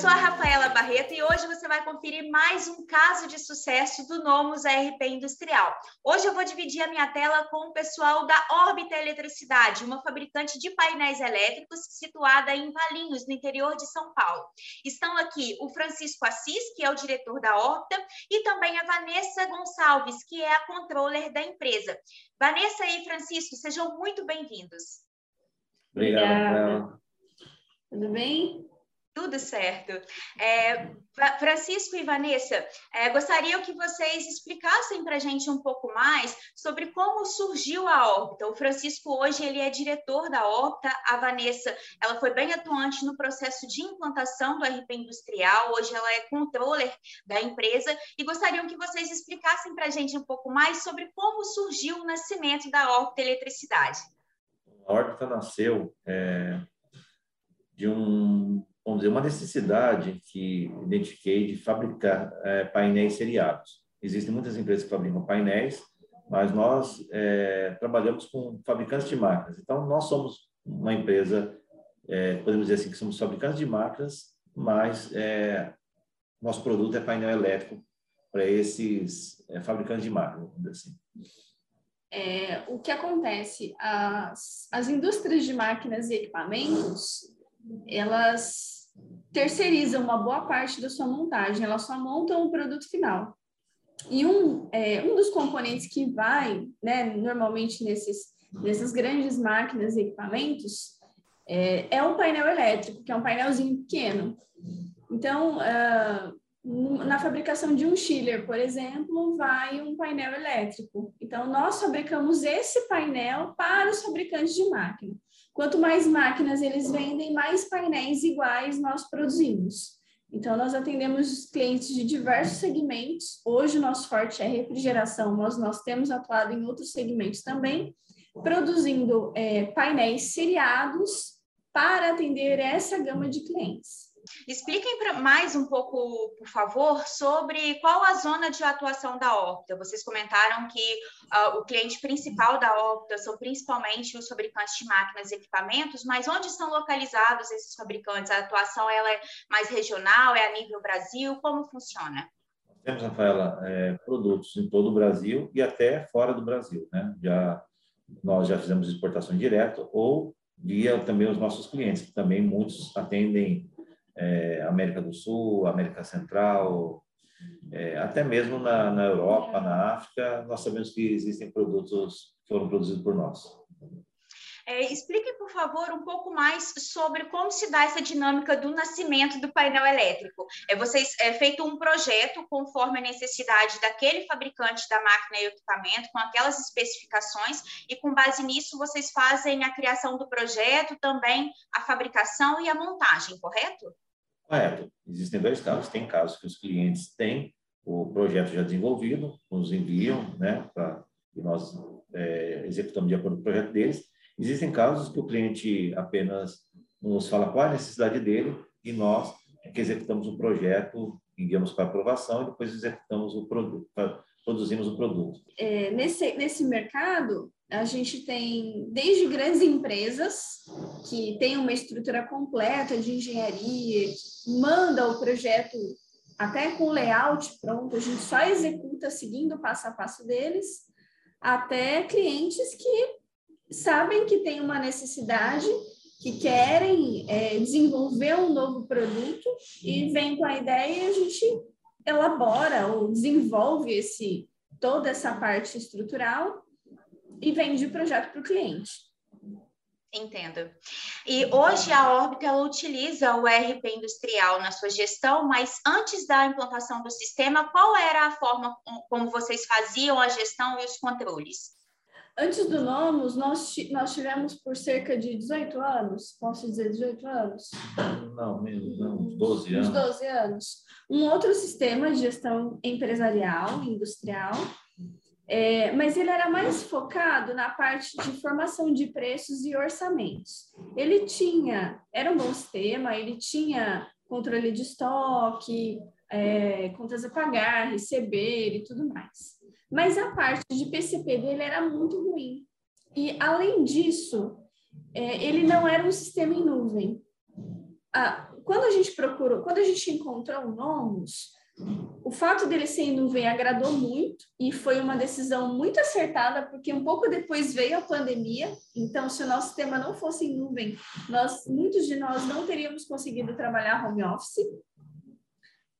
Sou a Rafaela Barreto e hoje você vai conferir mais um caso de sucesso do Nomus ARP Industrial. Hoje eu vou dividir a minha tela com o pessoal da Órbita Eletricidade, uma fabricante de painéis elétricos situada em Valinhos, no interior de São Paulo. Estão aqui o Francisco Assis, que é o diretor da Órbita, e também a Vanessa Gonçalves, que é a controller da empresa. Vanessa e Francisco, sejam muito bem-vindos. Obrigado. Tudo bem? Tudo certo. É, Francisco e Vanessa, é, gostariam que vocês explicassem para a gente um pouco mais sobre como surgiu a órbita. O Francisco hoje ele é diretor da órbita, a Vanessa ela foi bem atuante no processo de implantação do RP industrial, hoje ela é controller da empresa e gostariam que vocês explicassem para a gente um pouco mais sobre como surgiu o nascimento da órbita eletricidade. A órbita nasceu é, de um vamos dizer, uma necessidade que identifiquei de fabricar é, painéis seriados. Existem muitas empresas que fabricam painéis, mas nós é, trabalhamos com fabricantes de máquinas. Então, nós somos uma empresa, é, podemos dizer assim, que somos fabricantes de máquinas, mas é, nosso produto é painel elétrico para esses é, fabricantes de máquinas, vamos dizer assim. É, o que acontece? As, as indústrias de máquinas e equipamentos, elas terceirizam uma boa parte da sua montagem, elas só montam o produto final. E um, é, um dos componentes que vai, né, normalmente nesses, nessas grandes máquinas e equipamentos, é, é um painel elétrico, que é um painelzinho pequeno. Então, uh, na fabricação de um chiller, por exemplo, vai um painel elétrico. Então, nós fabricamos esse painel para os fabricantes de máquina. Quanto mais máquinas eles vendem, mais painéis iguais nós produzimos. Então, nós atendemos clientes de diversos segmentos. Hoje, o nosso forte é refrigeração, mas nós temos atuado em outros segmentos também, produzindo é, painéis seriados para atender essa gama de clientes. Expliquem mais um pouco, por favor, sobre qual a zona de atuação da Órbita. Vocês comentaram que uh, o cliente principal da Órbita são principalmente os fabricantes de máquinas e equipamentos, mas onde estão localizados esses fabricantes? A atuação ela é mais regional, é a nível Brasil? Como funciona? Temos, Rafaela, é, produtos em todo o Brasil e até fora do Brasil. Né? Já, nós já fizemos exportação direta ou via também os nossos clientes, que também muitos atendem é, América do Sul, América Central, é, até mesmo na, na Europa, na África, nós sabemos que existem produtos que foram produzidos por nós. É, explique, por favor, um pouco mais sobre como se dá essa dinâmica do nascimento do painel elétrico. É, vocês é feito um projeto conforme a necessidade daquele fabricante da máquina e equipamento, com aquelas especificações, e com base nisso vocês fazem a criação do projeto, também a fabricação e a montagem, correto? Existem dois casos. Tem casos que os clientes têm o projeto já desenvolvido, nos enviam, né, para e nós é, executamos de acordo com o projeto deles. Existem casos que o cliente apenas nos fala qual é a necessidade dele e nós é que executamos o projeto, enviamos para aprovação e depois executamos o produto, produzimos o produto. É, nesse, nesse mercado, a gente tem desde grandes empresas que têm uma estrutura completa de engenharia, manda o projeto até com layout pronto, a gente só executa seguindo o passo a passo deles, até clientes que sabem que tem uma necessidade, que querem é, desenvolver um novo produto e vem com a ideia e a gente elabora ou desenvolve esse toda essa parte estrutural e vende o projeto para o cliente. Entendo. E hoje a Órbita ela utiliza o ERP industrial na sua gestão, mas antes da implantação do sistema, qual era a forma como vocês faziam a gestão e os controles? Antes do Nomus, nós, nós tivemos por cerca de 18 anos, posso dizer 18 anos? Não, menos, não, uns 12 anos. Uns 12 anos. Um outro sistema de gestão empresarial, industrial, é, mas ele era mais focado na parte de formação de preços e orçamentos. Ele tinha, era um bom sistema, ele tinha controle de estoque, é, contas a pagar, receber e tudo mais. Mas a parte de PCP dele era muito ruim. E, além disso, é, ele não era um sistema em nuvem. Ah, quando a gente procurou, quando a gente encontrou o Nomus, o fato dele ser em nuvem agradou muito e foi uma decisão muito acertada, porque um pouco depois veio a pandemia, então se o nosso sistema não fosse em nuvem, nós, muitos de nós não teríamos conseguido trabalhar home office.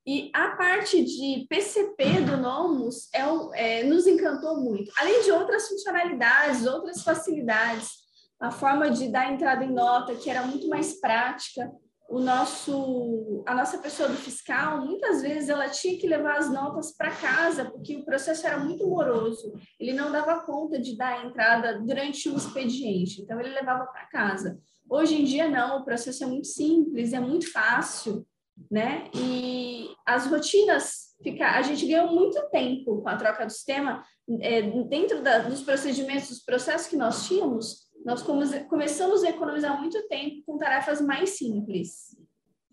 E a parte de PCP do Nomus é, é, nos encantou muito, além de outras funcionalidades, outras facilidades, a forma de dar entrada em nota, que era muito mais prática, o nosso a nossa pessoa do fiscal muitas vezes ela tinha que levar as notas para casa porque o processo era muito moroso. Ele não dava conta de dar a entrada durante o expediente então ele levava para casa. Hoje em dia não o processo é muito simples é muito fácil né? E as rotinas fica a gente ganhou muito tempo com a troca do sistema é, dentro da, dos procedimentos dos processos que nós tínhamos nós começamos a economizar muito tempo com tarefas mais simples.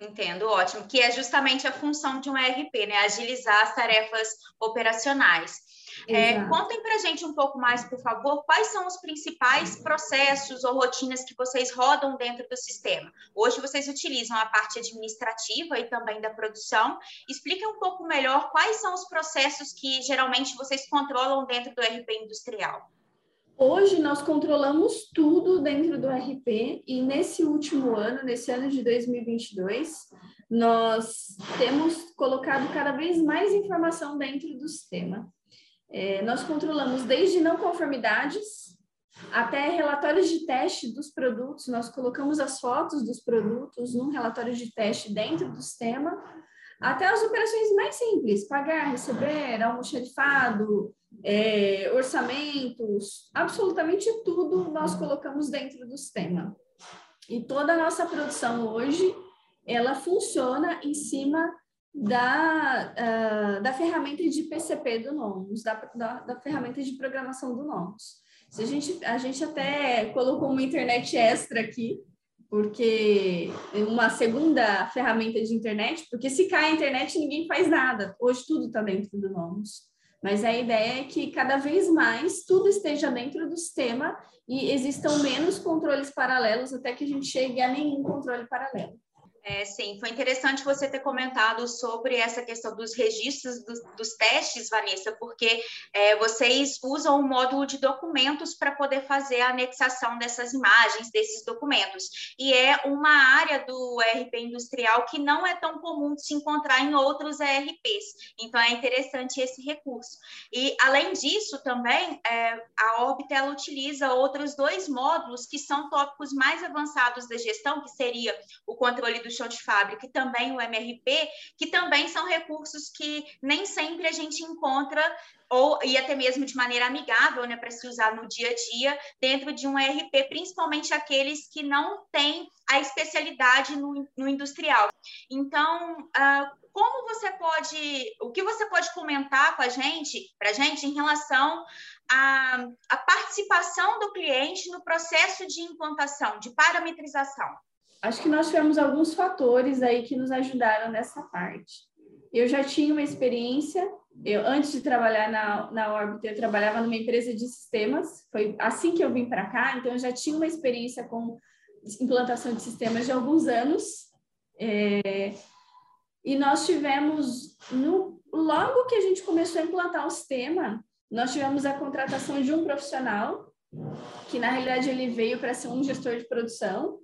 Entendo, ótimo. Que é justamente a função de um ERP, né? Agilizar as tarefas operacionais. É, contem para a gente um pouco mais, por favor, quais são os principais processos ou rotinas que vocês rodam dentro do sistema. Hoje vocês utilizam a parte administrativa e também da produção. Expliquem um pouco melhor quais são os processos que geralmente vocês controlam dentro do ERP industrial. Hoje nós controlamos tudo dentro do RP e nesse último ano, nesse ano de 2022, nós temos colocado cada vez mais informação dentro do sistema. É, nós controlamos desde não conformidades até relatórios de teste dos produtos, nós colocamos as fotos dos produtos num relatório de teste dentro do sistema, até as operações mais simples, pagar, receber, almoxarifado, é, orçamentos, absolutamente tudo nós colocamos dentro do sistema. E toda a nossa produção hoje, ela funciona em cima da, uh, da ferramenta de PCP do Nomos, da, da, da, ferramenta de programação do Nomos. Se a, gente, a gente até colocou uma internet extra aqui, porque uma segunda ferramenta de internet, porque se cai a internet ninguém faz nada. Hoje tudo está dentro do Nomos. Mas a ideia é que cada vez mais tudo esteja dentro do sistema e existam menos controles paralelos até que a gente chegue a nenhum controle paralelo. É, sim, foi interessante você ter comentado sobre essa questão dos registros dos, dos testes, Vanessa, porque é, vocês usam o módulo de documentos para poder fazer a anexação dessas imagens, desses documentos. E é uma área do ERP industrial que não é tão comum de se encontrar em outros ERPs. Então, é interessante esse recurso. E, além disso, também, é, a Orbit utiliza outros dois módulos que são tópicos mais avançados da gestão, que seria o controle do chão de fábrica e também o MRP, que também são recursos que nem sempre a gente encontra ou e até mesmo de maneira amigável, né, para se usar no dia a dia dentro de um ERP, principalmente aqueles que não têm a especialidade no, no industrial. Então, uh, como você pode, o que você pode comentar com a gente, para a gente, em relação à, à participação do cliente no processo de implantação, de parametrização? Acho que nós tivemos alguns fatores aí que nos ajudaram nessa parte. Eu já tinha uma experiência, eu antes de trabalhar na, na Orbit, eu trabalhava numa empresa de sistemas, foi assim que eu vim para cá, então eu já tinha uma experiência com implantação de sistemas de alguns anos. É, e nós tivemos, no, logo que a gente começou a implantar o sistema, nós tivemos a contratação de um profissional, que na realidade ele veio para ser um gestor de produção,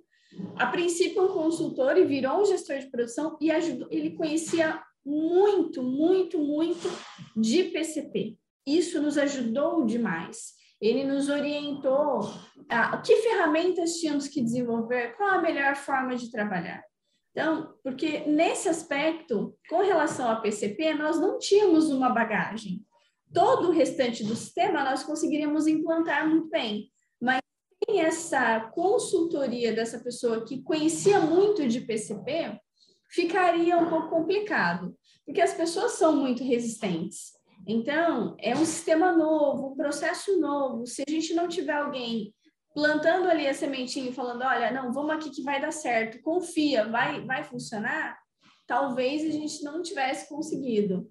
a princípio um consultor e virou um gestor de produção e ajudou, ele conhecia muito, muito, muito de PCP. Isso nos ajudou demais. Ele nos orientou a que ferramentas tínhamos que desenvolver, qual a melhor forma de trabalhar. Então, porque nesse aspecto, com relação a PCP, nós não tínhamos uma bagagem. Todo o restante do sistema nós conseguiríamos implantar muito bem, essa consultoria dessa pessoa que conhecia muito de PCP, ficaria um pouco complicado, porque as pessoas são muito resistentes. Então, é um sistema novo, um processo novo. Se a gente não tiver alguém plantando ali a sementinha e falando, olha, não, vamos aqui que vai dar certo, confia, vai, vai funcionar, talvez a gente não tivesse conseguido.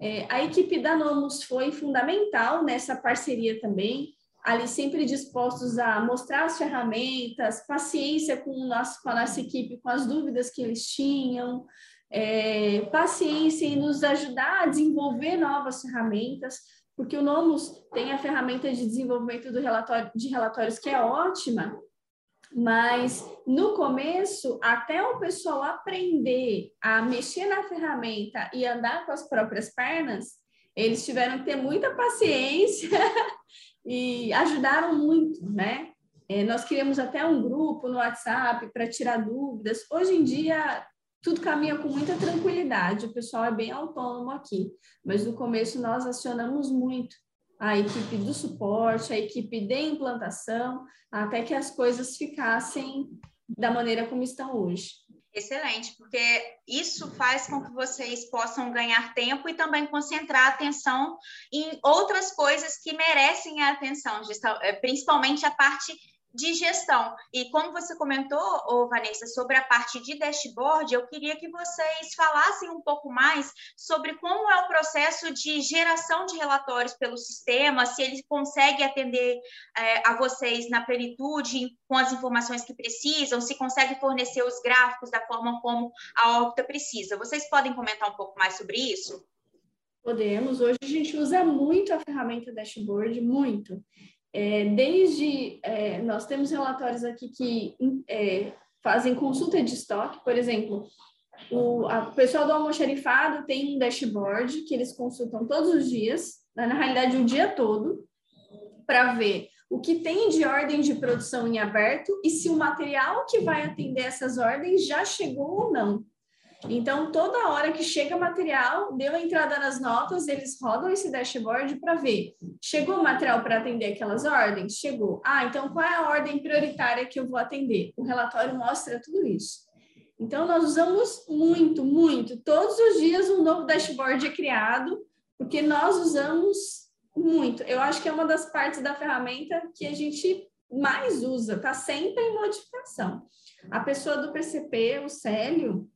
É, a equipe da Nomus foi fundamental nessa parceria também, ali sempre dispostos a mostrar as ferramentas, paciência com, o nosso, com a nossa equipe, com as dúvidas que eles tinham, é, paciência em nos ajudar a desenvolver novas ferramentas, porque o Nomus tem a ferramenta de desenvolvimento do relatório, de relatórios que é ótima, mas no começo, até o pessoal aprender a mexer na ferramenta e andar com as próprias pernas, eles tiveram que ter muita paciência e ajudaram muito, né? É, nós criamos até um grupo no WhatsApp para tirar dúvidas. Hoje em dia, tudo caminha com muita tranquilidade, o pessoal é bem autônomo aqui, mas no começo nós acionamos muito a equipe do suporte, a equipe de implantação, até que as coisas ficassem da maneira como estão hoje. Excelente, porque isso faz com que vocês possam ganhar tempo e também concentrar a atenção em outras coisas que merecem a atenção, eh, principalmente a parte de gestão. E como você comentou, oh, Vanessa, sobre a parte de dashboard, eu queria que vocês falassem um pouco mais sobre como é o processo de geração de relatórios pelo sistema, se ele consegue atender é, a vocês na plenitude, com as informações que precisam, se consegue fornecer os gráficos da forma como a Opta precisa. Vocês podem comentar um pouco mais sobre isso? Podemos. Hoje a gente usa muito a ferramenta dashboard, muito. É, desde é, nós temos relatórios aqui que é, fazem consulta de estoque, por exemplo, o a, pessoal do almoxarifado tem um dashboard que eles consultam todos os dias, né, na realidade o dia todo, para ver o que tem de ordem de produção em aberto e se o material que vai atender essas ordens já chegou ou não. Então, toda hora que chega material, deu a entrada nas notas, eles rodam esse dashboard para ver. Chegou material para atender aquelas ordens? Chegou. Ah, então qual é a ordem prioritária que eu vou atender? O relatório mostra tudo isso. Então, nós usamos muito, muito. Todos os dias um novo dashboard é criado, porque nós usamos muito. Eu acho que é uma das partes da ferramenta que a gente mais usa, está sempre em modificação. A pessoa do PCP, o Célio,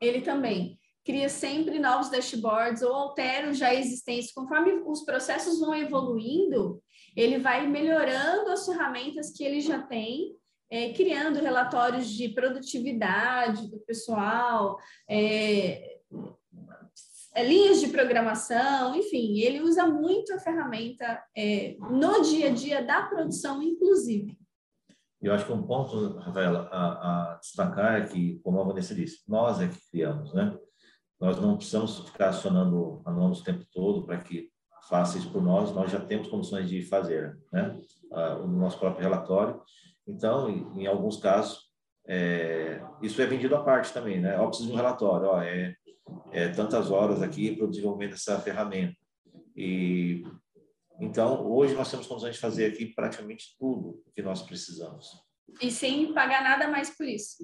ele também cria sempre novos dashboards ou altera os já existentes. Conforme os processos vão evoluindo, ele vai melhorando as ferramentas que ele já tem, é, criando relatórios de produtividade do pessoal, é, é, linhas de programação, enfim, ele usa muito a ferramenta é, no dia a dia da produção, inclusive. Eu acho que um ponto, Rafaela, a, a, destacar é que, como a Vanessa disse, nós é que criamos, né? Nós não precisamos ficar acionando a o tempo todo para que faça isso por nós, nós já temos condições de fazer, né? o nosso próprio relatório. Então, em, em alguns casos, é, isso é vendido à parte também, né? Ó, preciso de um relatório, ó, é, é tantas horas aqui para o desenvolvimento dessa ferramenta. E então, hoje nós temos condições de fazer aqui praticamente tudo o que nós precisamos. E sem pagar nada mais por isso.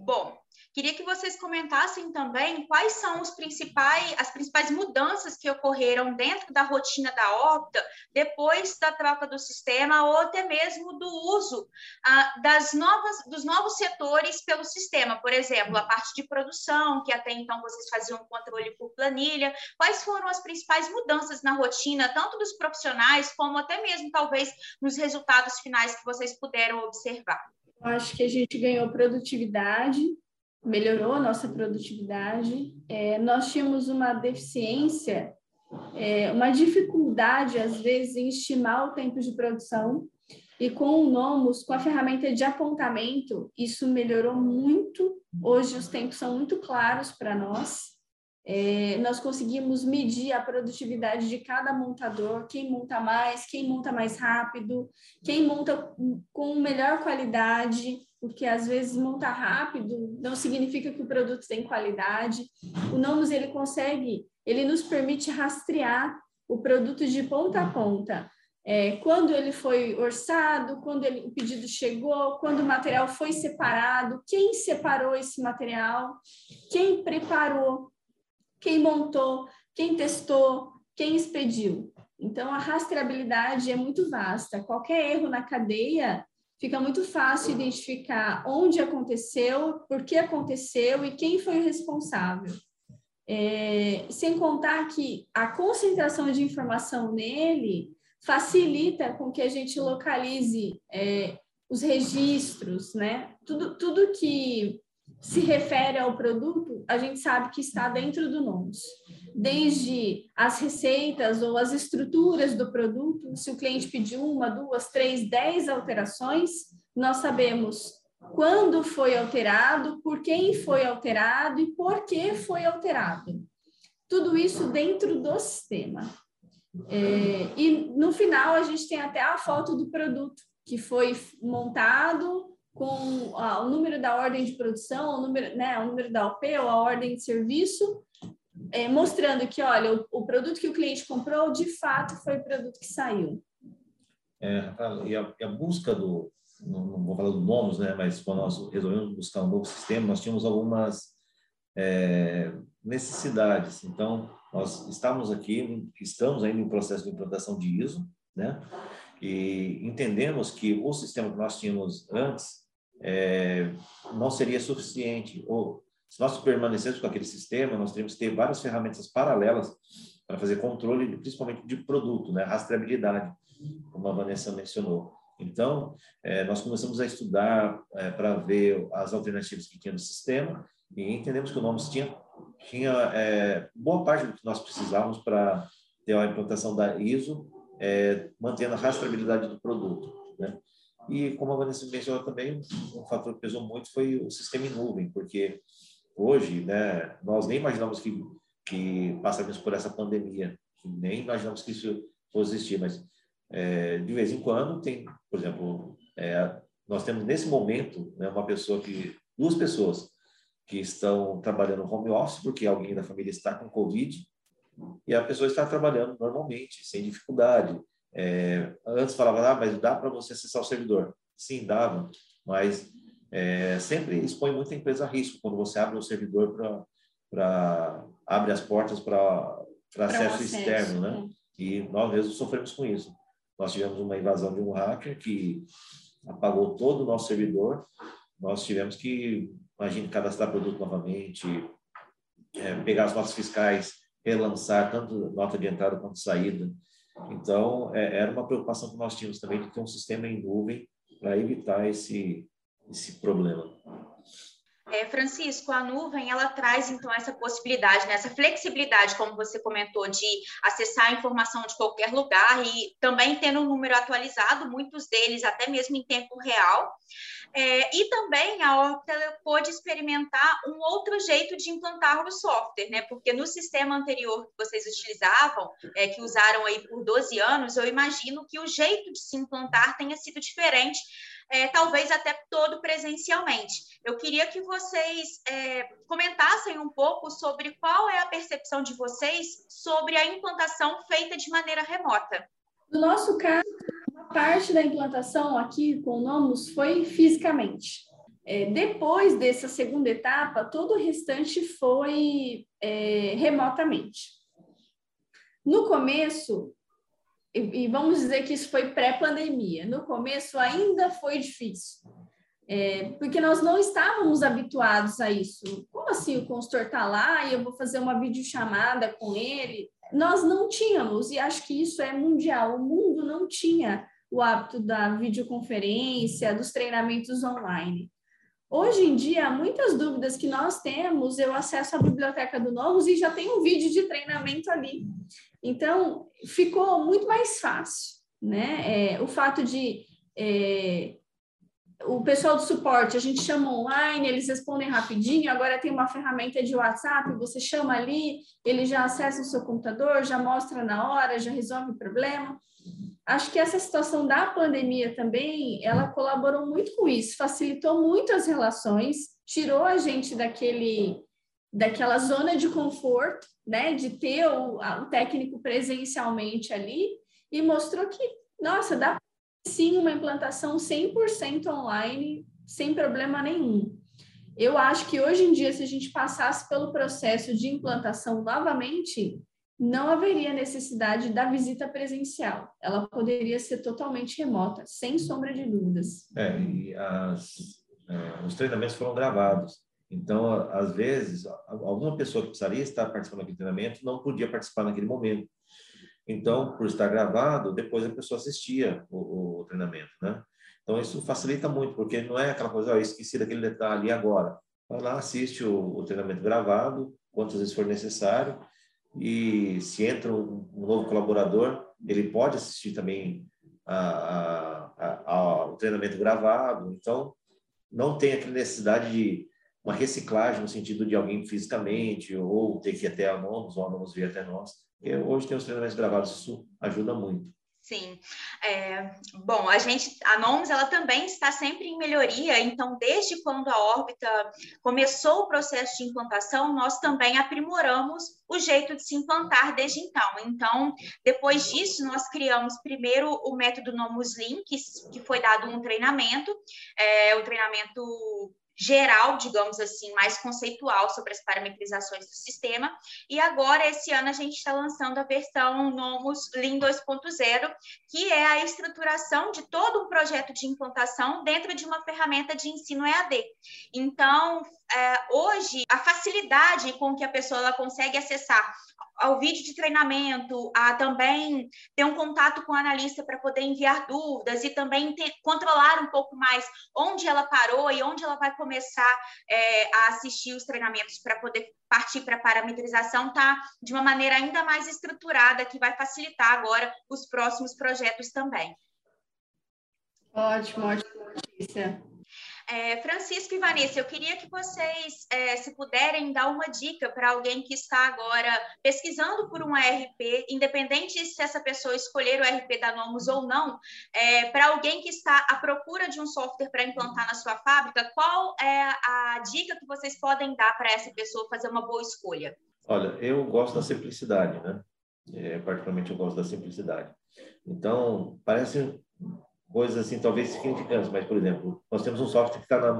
Bom, Queria que vocês comentassem também quais são os principais, as principais mudanças que ocorreram dentro da rotina da Opta depois da troca do sistema ou até mesmo do uso ah, das novas, dos novos setores pelo sistema. Por exemplo, a parte de produção, que até então vocês faziam controle por planilha. Quais foram as principais mudanças na rotina, tanto dos profissionais, como até mesmo, talvez, nos resultados finais que vocês puderam observar? Eu acho que a gente ganhou produtividade, melhorou a nossa produtividade. É, nós tínhamos uma deficiência, é, uma dificuldade, às vezes, em estimar o tempo de produção. E com o Nomos, com a ferramenta de apontamento, isso melhorou muito. Hoje os tempos são muito claros para nós. É, nós conseguimos medir a produtividade de cada montador, quem monta mais, quem monta mais rápido, quem monta com melhor qualidade, porque às vezes montar rápido não significa que o produto tem qualidade. O Nomus ele consegue, ele nos permite rastrear o produto de ponta a ponta. É, quando ele foi orçado, quando ele, o pedido chegou, quando o material foi separado, quem separou esse material, quem preparou, quem montou, quem testou, quem expediu. Então, a rastreabilidade é muito vasta. Qualquer erro na cadeia fica muito fácil identificar onde aconteceu, por que aconteceu e quem foi o responsável. É, sem contar que a concentração de informação nele facilita com que a gente localize é, os registros, né? Tudo, tudo que se refere ao produto, a gente sabe que está dentro do NOMS. Desde as receitas ou as estruturas do produto, se o cliente pediu uma, duas, três, dez alterações, nós sabemos quando foi alterado, por quem foi alterado e por que foi alterado. Tudo isso dentro do sistema. É, e no final a gente tem até a foto do produto que foi montado com ah, o número da ordem de produção, o número, né, o número da OP ou a ordem de serviço, é, mostrando que, olha, o, o, produto que o cliente comprou, de fato, foi o produto que saiu. É, e, a, e a busca do, não, não, vou falar do nomes, né, mas quando nós resolvemos buscar um novo sistema, nós tínhamos algumas é, necessidades. Então, nós estamos aqui, estamos ainda em processo de implantação de ISO, né? E entendemos que o sistema que nós tínhamos antes é, não seria suficiente. Ou se nós permanecêssemos com aquele sistema, nós teríamos que ter várias ferramentas paralelas para fazer controle, principalmente de produto, né? Rastreabilidade, como a Vanessa mencionou. Então, é, nós começamos a estudar é, para ver as alternativas que tinha no sistema e entendemos que o NOMS tinha tinha é, boa parte do que nós precisávamos para ter a implantação da ISO, é, mantendo a rastreabilidade do produto. Né? E, como a Vanessa mencionou também, um fator que pesou muito foi o sistema em nuvem, porque hoje né, nós nem imaginamos que, que passaríamos por essa pandemia, nem imaginamos que isso fosse existir, mas é, de vez em quando tem, por exemplo, é, nós temos nesse momento né, uma pessoa que, duas pessoas que estão trabalhando home office porque alguém da família está com Covid e a pessoa está trabalhando normalmente, sem dificuldade. É, antes falava, ah, mas dá para você acessar o servidor. Sim, dava, mas é, sempre expõe muita empresa a risco quando você abre o servidor para abre as portas para acesso, acesso externo, né? E nós mesmos sofremos com isso. Nós tivemos uma invasão de um hacker que apagou todo o nosso servidor. Nós tivemos que imagine cadastrar produto novamente, é, pegar as notas fiscais, relançar tanto nota de entrada quanto saída. Então, é, era uma preocupação que nós tínhamos também de ter um sistema em nuvem para evitar esse, esse problema. É, Francisco, a nuvem ela traz então essa possibilidade, né, essa flexibilidade, como você comentou, de acessar a informação de qualquer lugar e também tendo um número atualizado, muitos deles até mesmo em tempo real. É, e também a Oracle pôde experimentar um outro jeito de implantar o software, né? Porque no sistema anterior que vocês utilizavam, é, que usaram aí por 12 anos, eu imagino que o jeito de se implantar tenha sido diferente, é, talvez até todo presencialmente. Eu queria que vocês é, comentassem um pouco sobre qual é a percepção de vocês sobre a implantação feita de maneira remota. No nosso caso, parte da implantação aqui com o Nomus foi fisicamente. É, depois dessa segunda etapa, todo o restante foi é, remotamente. No começo, e, e, vamos dizer que isso foi pré-pandemia, no começo ainda foi difícil, é, porque nós não estávamos habituados a isso. Como assim o consultor está lá e eu vou fazer uma videochamada com ele? Nós não tínhamos, e acho que isso é mundial, o mundo não tinha o hábito da videoconferência, dos treinamentos online. Hoje em dia, muitas dúvidas que nós temos, eu acesso à biblioteca do Novos e já tem um vídeo de treinamento ali. Então, ficou muito mais fácil, né? É, o fato de é, o pessoal do suporte, a gente chama online, eles respondem rapidinho, agora tem uma ferramenta de WhatsApp, você chama ali, ele já acessa o seu computador, já mostra na hora, já resolve o problema acho que essa situação da pandemia também, ela colaborou muito com isso, facilitou muito as relações, tirou a gente daquele daquela zona de conforto, né, de ter o, o técnico presencialmente ali e mostrou que, nossa, dá sim uma implantação 100% online sem problema nenhum. Eu acho que hoje em dia, se a gente passasse pelo processo de implantação novamente, não haveria necessidade da visita presencial. Ela poderia ser totalmente remota, sem sombra de dúvidas. É, e as, é, os treinamentos foram gravados. Então, às vezes, alguma pessoa que precisaria estar participando daquele treinamento não podia participar naquele momento. Então, por estar gravado, depois a pessoa assistia o, o treinamento, né? Então, isso facilita muito, porque não é aquela coisa, oh, eu esqueci daquele detalhe agora. Vai lá, assiste o, o treinamento gravado, quantas vezes for necessário, e se entra um, novo colaborador, ele pode assistir também a, a, a, o treinamento gravado. Então, não tem aquela necessidade de uma reciclagem no sentido de alguém fisicamente ou ter que ir até a nós, ou a nós vir até nós. Hoje tem os treinamentos gravados, isso ajuda muito. Sim. É, bom, a gente, a NOMS, ela também está sempre em melhoria, então, desde quando a órbita começou o processo de implantação, nós também aprimoramos o jeito de se implantar desde então. Então, depois disso, nós criamos primeiro o método NOMUS Link, que, que foi dado um treinamento, é, o treinamento geral, digamos assim, mais conceitual sobre as parametrizações do sistema. E agora, esse ano, a gente está lançando a versão Nomus Lean 2.0, que é a estruturação de todo um projeto de implantação dentro de uma ferramenta de ensino EAD. Então, é, hoje, a facilidade com que a pessoa consegue acessar ao vídeo de treinamento, a também ter um contato com o analista para poder enviar dúvidas e também ter, controlar um pouco mais onde ela parou e onde ela vai começar é, a assistir os treinamentos para poder partir para a parametrização, tá de uma maneira ainda mais estruturada, que vai facilitar agora os próximos projetos também. Ótimo, ótima notícia. É, Francisco e Vanessa, eu queria que vocês, é, se puderem, dar uma dica para alguém que está agora pesquisando por um ERP, independente se essa pessoa escolher o ERP da Nomus ou não, é, para alguém que está à procura de um software para implantar na sua fábrica, qual é a dica que vocês podem dar para essa pessoa fazer uma boa escolha? Olha, eu gosto da simplicidade, né? É, particularmente eu gosto da simplicidade. Então, parece coisas assim, talvez significantes, mas, por exemplo, nós temos um software que está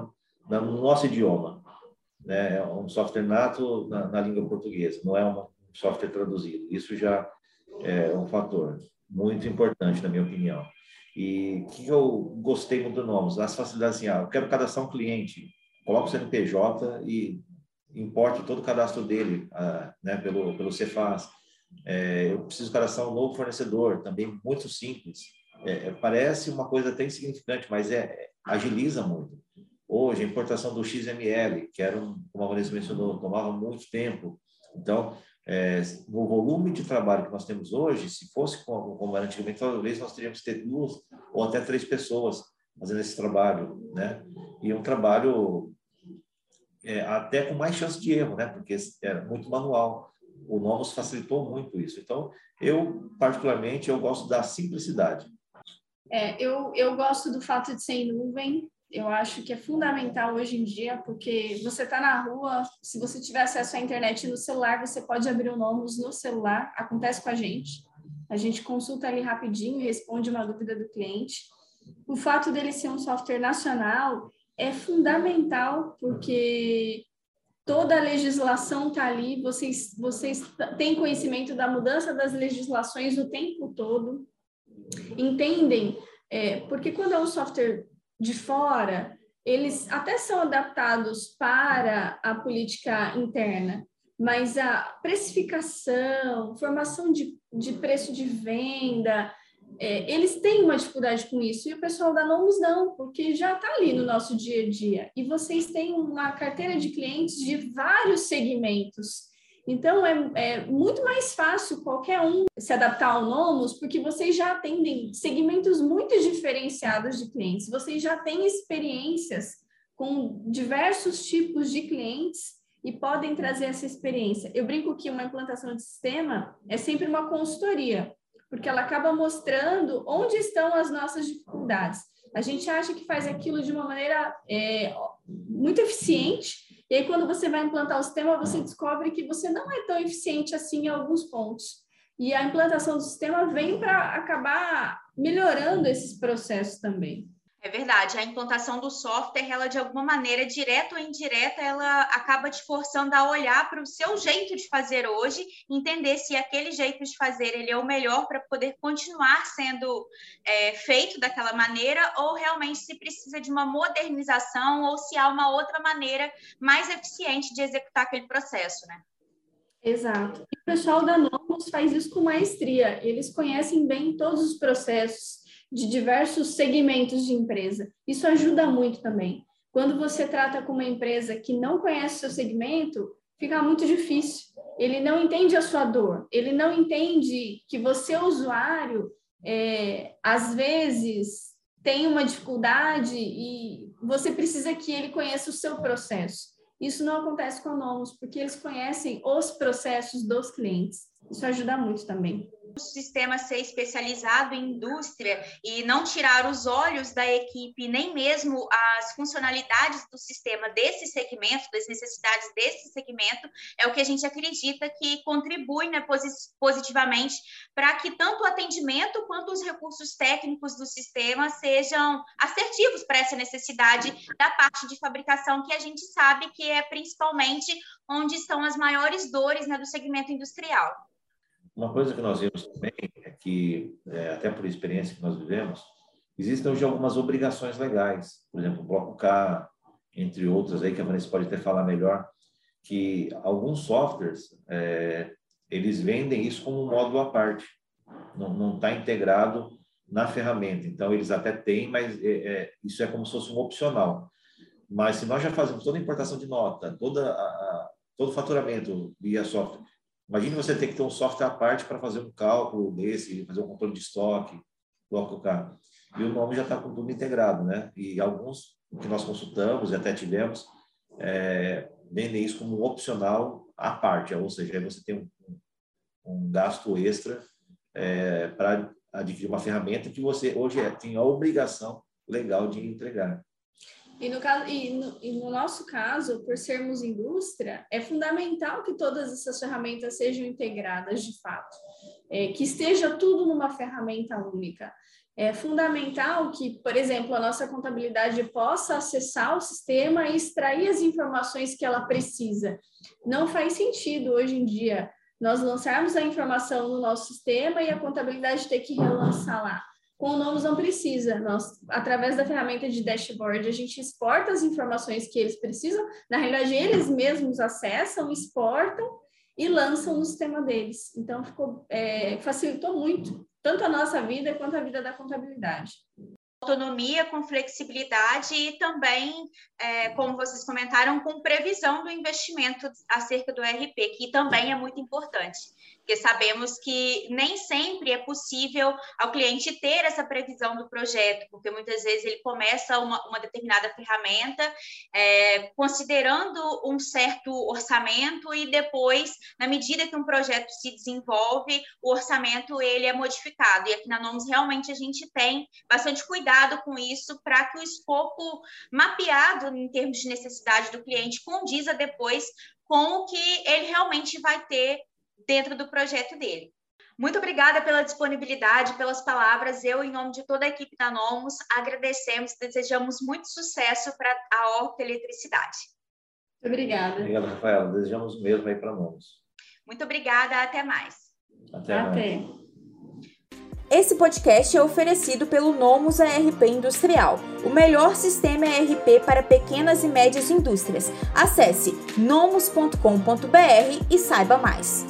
no nosso idioma, né? É um software nato na, na língua portuguesa, não é um software traduzido. Isso já é um fator muito importante, na minha opinião. E o que eu gostei muito do Nomos? As facilidades, assim, ah, eu quero cadastrar um cliente, coloco o CNPJ e importe todo o cadastro dele ah, né, pelo, pelo Cefaz. É, eu preciso cadastrar um novo fornecedor, também muito simples é, é, parece uma coisa até insignificante, mas é, é, agiliza muito. Hoje, a importação do XML, que era, um, como a Vanessa mencionou, tomava muito tempo. Então, é, no volume de trabalho que nós temos hoje, se fosse como, como era antigamente, talvez nós teríamos que ter duas ou até três pessoas fazendo esse trabalho, né? E um trabalho é, até com mais chance de erro, né? Porque era muito manual. O Nomos facilitou muito isso. Então, eu, particularmente, eu gosto da simplicidade. É, eu, eu gosto do fato de ser em nuvem, eu acho que é fundamental hoje em dia, porque você está na rua, se você tiver acesso à internet no celular, você pode abrir o Nomos no celular, acontece com a gente. A gente consulta ali rapidinho e responde uma dúvida do cliente. O fato dele ser um software nacional é fundamental, porque toda a legislação está ali, vocês, vocês têm conhecimento da mudança das legislações o tempo todo entendem, é, porque quando é um software de fora, eles até são adaptados para a política interna, mas a precificação, formação de, de preço de venda, é, eles têm uma dificuldade com isso, e o pessoal da Nomus não, porque já está ali no nosso dia a dia. E vocês têm uma carteira de clientes de vários segmentos. Então, é, é, muito mais fácil qualquer um se adaptar ao Nomos, porque vocês já atendem segmentos muito diferenciados de clientes, vocês já têm experiências com diversos tipos de clientes e podem trazer essa experiência. Eu brinco que uma implantação de sistema é sempre uma consultoria, porque ela acaba mostrando onde estão as nossas dificuldades. A gente acha que faz aquilo de uma maneira é, muito eficiente, e aí, quando você vai implantar o sistema, você descobre que você não é tão eficiente assim em alguns pontos. E a implantação do sistema vem para acabar melhorando esses processos também. É verdade, a implantação do software, ela de alguma maneira, direta ou indireta, ela acaba te forçando a olhar para o seu jeito de fazer hoje, entender se aquele jeito de fazer ele é o melhor para poder continuar sendo é, feito daquela maneira, ou realmente se precisa de uma modernização, ou se há uma outra maneira mais eficiente de executar aquele processo, né? Exato. E o pessoal da Nomos faz isso com maestria. Eles conhecem bem todos os processos, de diversos segmentos de empresa. Isso ajuda muito também. Quando você trata com uma empresa que não conhece seu segmento, fica muito difícil. Ele não entende a sua dor, ele não entende que você, usuário, é, às vezes tem uma dificuldade e você precisa que ele conheça o seu processo. Isso não acontece com a Nomos, porque eles conhecem os processos dos clientes. Isso ajuda muito também o sistema ser especializado em indústria e não tirar os olhos da equipe, nem mesmo as funcionalidades do sistema desse segmento, das necessidades desse segmento, é o que a gente acredita que contribui né, positivamente para que tanto o atendimento quanto os recursos técnicos do sistema sejam assertivos para essa necessidade da parte de fabricação, que a gente sabe que é principalmente onde estão as maiores dores né, do segmento industrial. Uma coisa que nós vimos também é que, é, até por experiência que nós vivemos, existem hoje algumas obrigações legais, por exemplo, o Bloco K, entre outras aí que a Vanessa pode até falar melhor, que alguns softwares é, eles vendem isso como um módulo à parte, não está integrado na ferramenta. Então eles até têm, mas é, é, isso é como se fosse um opcional. Mas se nós já fazemos toda a importação de nota, toda a, todo o faturamento via software, Imagine você ter que ter um software à parte para fazer um cálculo desse, fazer um controle de estoque, colocar. E o nome já está com tudo integrado, né? E alguns que nós consultamos e até tivemos é, vendem isso como um opcional à parte, ou seja, aí você tem um, um gasto extra é, para adquirir uma ferramenta que você hoje é, tem a obrigação legal de entregar. E no, caso, e, no, e no nosso caso, por sermos indústria, é fundamental que todas essas ferramentas sejam integradas de fato, é, que esteja tudo numa ferramenta única. É fundamental que, por exemplo, a nossa contabilidade possa acessar o sistema e extrair as informações que ela precisa. Não faz sentido hoje em dia nós lançarmos a informação no nosso sistema e a contabilidade ter que relançar lá. Com o Nomos não precisa. Nós, através da ferramenta de dashboard, a gente exporta as informações que eles precisam. Na realidade, eles mesmos acessam, exportam e lançam no sistema deles. Então, ficou, é, facilitou muito, tanto a nossa vida quanto a vida da contabilidade autonomia, com flexibilidade e também, é, como vocês comentaram, com previsão do investimento acerca do RP, que também é muito importante porque sabemos que nem sempre é possível ao cliente ter essa previsão do projeto, porque muitas vezes ele começa uma, uma determinada ferramenta é, considerando um certo orçamento e depois, na medida que um projeto se desenvolve, o orçamento ele é modificado. E aqui na Nomus realmente a gente tem bastante cuidado com isso para que o escopo mapeado em termos de necessidade do cliente condiza depois com o que ele realmente vai ter dentro do projeto dele. Muito obrigada pela disponibilidade, pelas palavras. Eu, em nome de toda a equipe da Nomos, agradecemos e desejamos muito sucesso para a Orca Eletricidade. Obrigada. Obrigado, Rafaela. Desejamos o mesmo aí para a Nomos. Muito obrigada. Até mais. Até. até. Mais. Esse podcast é oferecido pelo Nomos ARP Industrial, o melhor sistema ERP para pequenas e médias indústrias. Acesse nomos.com.br e saiba mais.